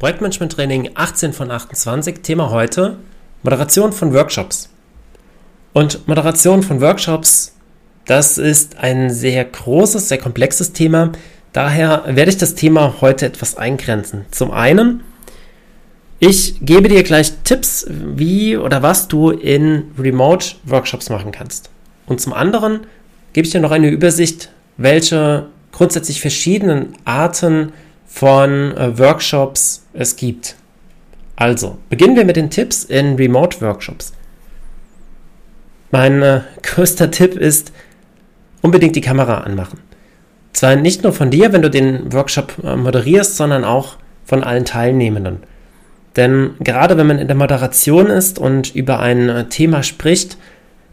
Projektmanagement Training 18 von 28, Thema heute Moderation von Workshops. Und Moderation von Workshops, das ist ein sehr großes, sehr komplexes Thema. Daher werde ich das Thema heute etwas eingrenzen. Zum einen, ich gebe dir gleich Tipps, wie oder was du in Remote Workshops machen kannst. Und zum anderen gebe ich dir noch eine Übersicht, welche grundsätzlich verschiedenen Arten von äh, Workshops es gibt. Also, beginnen wir mit den Tipps in Remote-Workshops. Mein äh, größter Tipp ist, unbedingt die Kamera anmachen. Zwar nicht nur von dir, wenn du den Workshop äh, moderierst, sondern auch von allen Teilnehmenden. Denn gerade wenn man in der Moderation ist und über ein Thema spricht,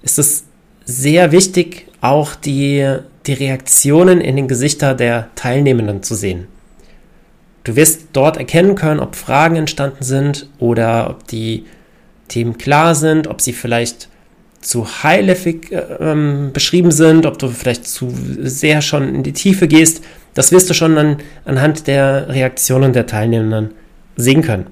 ist es sehr wichtig, auch die, die Reaktionen in den Gesichtern der Teilnehmenden zu sehen. Du wirst dort erkennen können, ob Fragen entstanden sind oder ob die Themen klar sind, ob sie vielleicht zu high-level äh, beschrieben sind, ob du vielleicht zu sehr schon in die Tiefe gehst. Das wirst du schon an, anhand der Reaktionen der Teilnehmenden sehen können.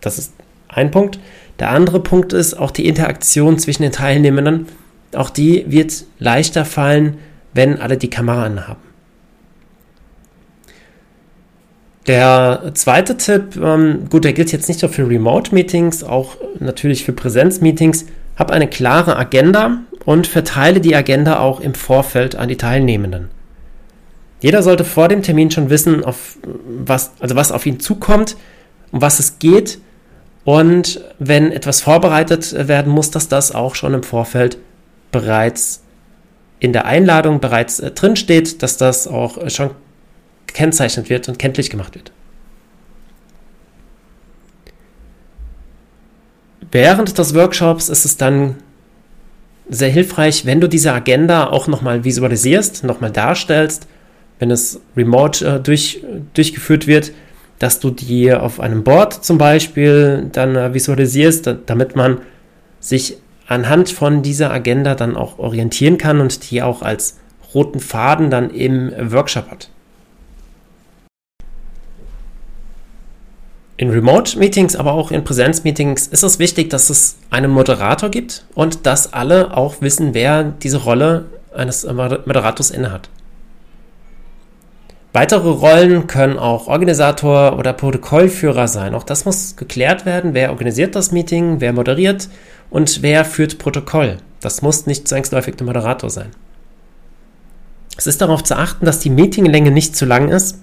Das ist ein Punkt. Der andere Punkt ist auch die Interaktion zwischen den Teilnehmenden. Auch die wird leichter fallen, wenn alle die Kamera anhaben. Der zweite Tipp, ähm, gut, der gilt jetzt nicht nur für Remote-Meetings, auch natürlich für Präsenz-Meetings. Hab eine klare Agenda und verteile die Agenda auch im Vorfeld an die Teilnehmenden. Jeder sollte vor dem Termin schon wissen, auf was, also was auf ihn zukommt, um was es geht. Und wenn etwas vorbereitet werden muss, dass das auch schon im Vorfeld bereits in der Einladung bereits äh, drin steht, dass das auch schon gekennzeichnet wird und kenntlich gemacht wird. Während des Workshops ist es dann sehr hilfreich, wenn du diese Agenda auch nochmal visualisierst, nochmal darstellst, wenn es remote äh, durch, durchgeführt wird, dass du die auf einem Board zum Beispiel dann äh, visualisierst, damit man sich anhand von dieser Agenda dann auch orientieren kann und die auch als roten Faden dann im Workshop hat. In Remote-Meetings, aber auch in Präsenz-Meetings ist es wichtig, dass es einen Moderator gibt und dass alle auch wissen, wer diese Rolle eines Moderators innehat. Weitere Rollen können auch Organisator oder Protokollführer sein. Auch das muss geklärt werden. Wer organisiert das Meeting, wer moderiert und wer führt Protokoll. Das muss nicht zwangsläufig der Moderator sein. Es ist darauf zu achten, dass die Meetinglänge nicht zu lang ist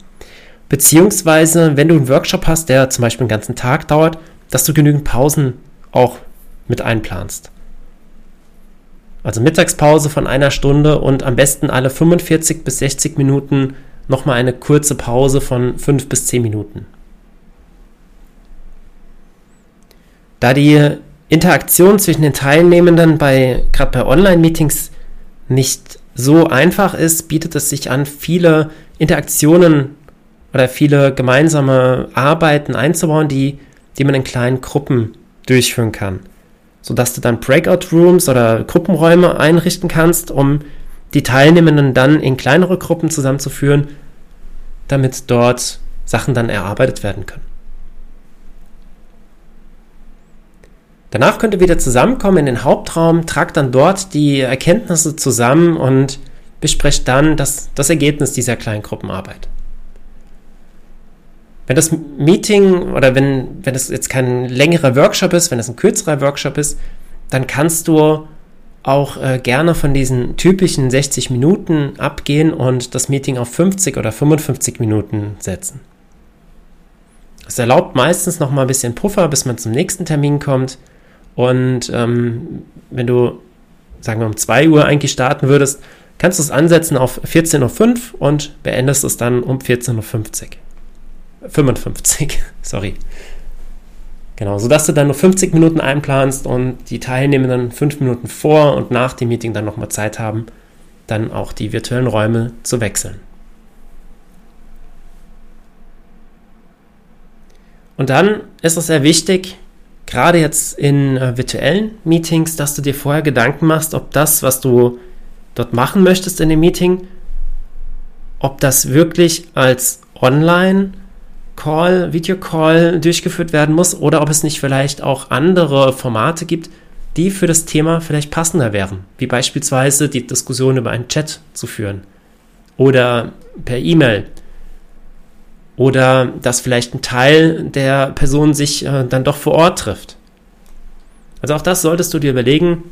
Beziehungsweise, wenn du einen Workshop hast, der zum Beispiel einen ganzen Tag dauert, dass du genügend Pausen auch mit einplanst. Also Mittagspause von einer Stunde und am besten alle 45 bis 60 Minuten nochmal eine kurze Pause von 5 bis 10 Minuten. Da die Interaktion zwischen den Teilnehmenden bei gerade bei Online-Meetings nicht so einfach ist, bietet es sich an, viele Interaktionen oder viele gemeinsame Arbeiten einzubauen, die, die man in kleinen Gruppen durchführen kann. Sodass du dann Breakout Rooms oder Gruppenräume einrichten kannst, um die Teilnehmenden dann in kleinere Gruppen zusammenzuführen, damit dort Sachen dann erarbeitet werden können. Danach könnt ihr wieder zusammenkommen in den Hauptraum, tragt dann dort die Erkenntnisse zusammen und besprecht dann das, das Ergebnis dieser kleinen Gruppenarbeit. Wenn das Meeting oder wenn, wenn es jetzt kein längerer Workshop ist, wenn es ein kürzerer Workshop ist, dann kannst du auch äh, gerne von diesen typischen 60 Minuten abgehen und das Meeting auf 50 oder 55 Minuten setzen. Es erlaubt meistens noch mal ein bisschen Puffer, bis man zum nächsten Termin kommt. Und ähm, wenn du, sagen wir, um 2 Uhr eigentlich starten würdest, kannst du es ansetzen auf 14.05 Uhr und beendest es dann um 14.50 Uhr. 55, sorry. Genau, sodass du dann nur 50 Minuten einplanst und die Teilnehmenden fünf Minuten vor und nach dem Meeting dann nochmal Zeit haben, dann auch die virtuellen Räume zu wechseln. Und dann ist es sehr wichtig, gerade jetzt in äh, virtuellen Meetings, dass du dir vorher Gedanken machst, ob das, was du dort machen möchtest in dem Meeting, ob das wirklich als online Call, Videocall durchgeführt werden muss oder ob es nicht vielleicht auch andere Formate gibt, die für das Thema vielleicht passender wären, wie beispielsweise die Diskussion über einen Chat zu führen oder per E-Mail oder dass vielleicht ein Teil der Person sich äh, dann doch vor Ort trifft. Also auch das solltest du dir überlegen,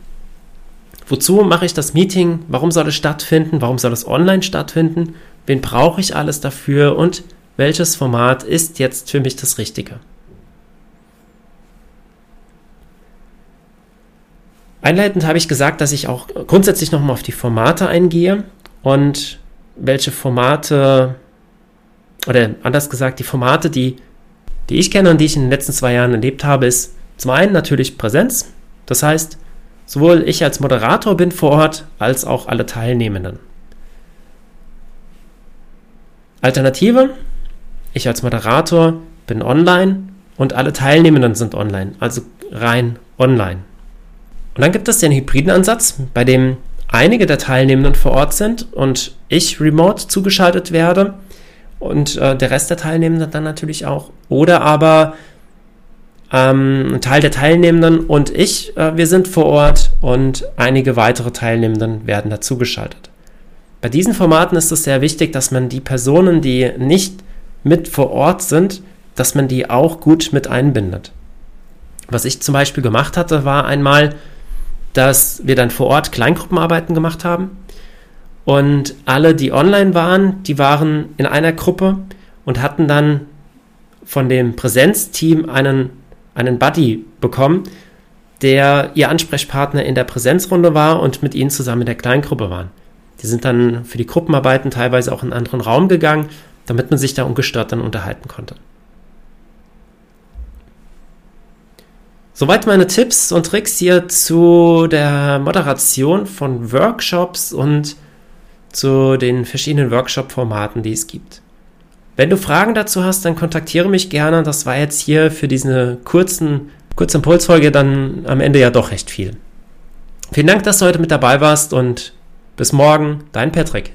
wozu mache ich das Meeting, warum soll es stattfinden, warum soll es online stattfinden, wen brauche ich alles dafür? Und welches Format ist jetzt für mich das Richtige. Einleitend habe ich gesagt, dass ich auch grundsätzlich nochmal auf die Formate eingehe und welche Formate, oder anders gesagt, die Formate, die, die ich kenne und die ich in den letzten zwei Jahren erlebt habe, ist zum einen natürlich Präsenz. Das heißt, sowohl ich als Moderator bin vor Ort, als auch alle Teilnehmenden. Alternative, ich als Moderator bin online und alle Teilnehmenden sind online, also rein online. Und dann gibt es den hybriden Ansatz, bei dem einige der Teilnehmenden vor Ort sind und ich remote zugeschaltet werde und äh, der Rest der Teilnehmenden dann natürlich auch. Oder aber ähm, ein Teil der Teilnehmenden und ich, äh, wir sind vor Ort und einige weitere Teilnehmenden werden dazugeschaltet. Bei diesen Formaten ist es sehr wichtig, dass man die Personen, die nicht mit vor Ort sind, dass man die auch gut mit einbindet. Was ich zum Beispiel gemacht hatte, war einmal, dass wir dann vor Ort Kleingruppenarbeiten gemacht haben. Und alle, die online waren, die waren in einer Gruppe und hatten dann von dem Präsenzteam einen, einen Buddy bekommen, der ihr Ansprechpartner in der Präsenzrunde war und mit ihnen zusammen in der Kleingruppe waren. Die sind dann für die Gruppenarbeiten teilweise auch in einen anderen Raum gegangen, damit man sich da ungestört dann unterhalten konnte. Soweit meine Tipps und Tricks hier zu der Moderation von Workshops und zu den verschiedenen Workshop-Formaten, die es gibt. Wenn du Fragen dazu hast, dann kontaktiere mich gerne. Das war jetzt hier für diese kurzen, kurze Impulsfolge dann am Ende ja doch recht viel. Vielen Dank, dass du heute mit dabei warst und bis morgen, dein Patrick.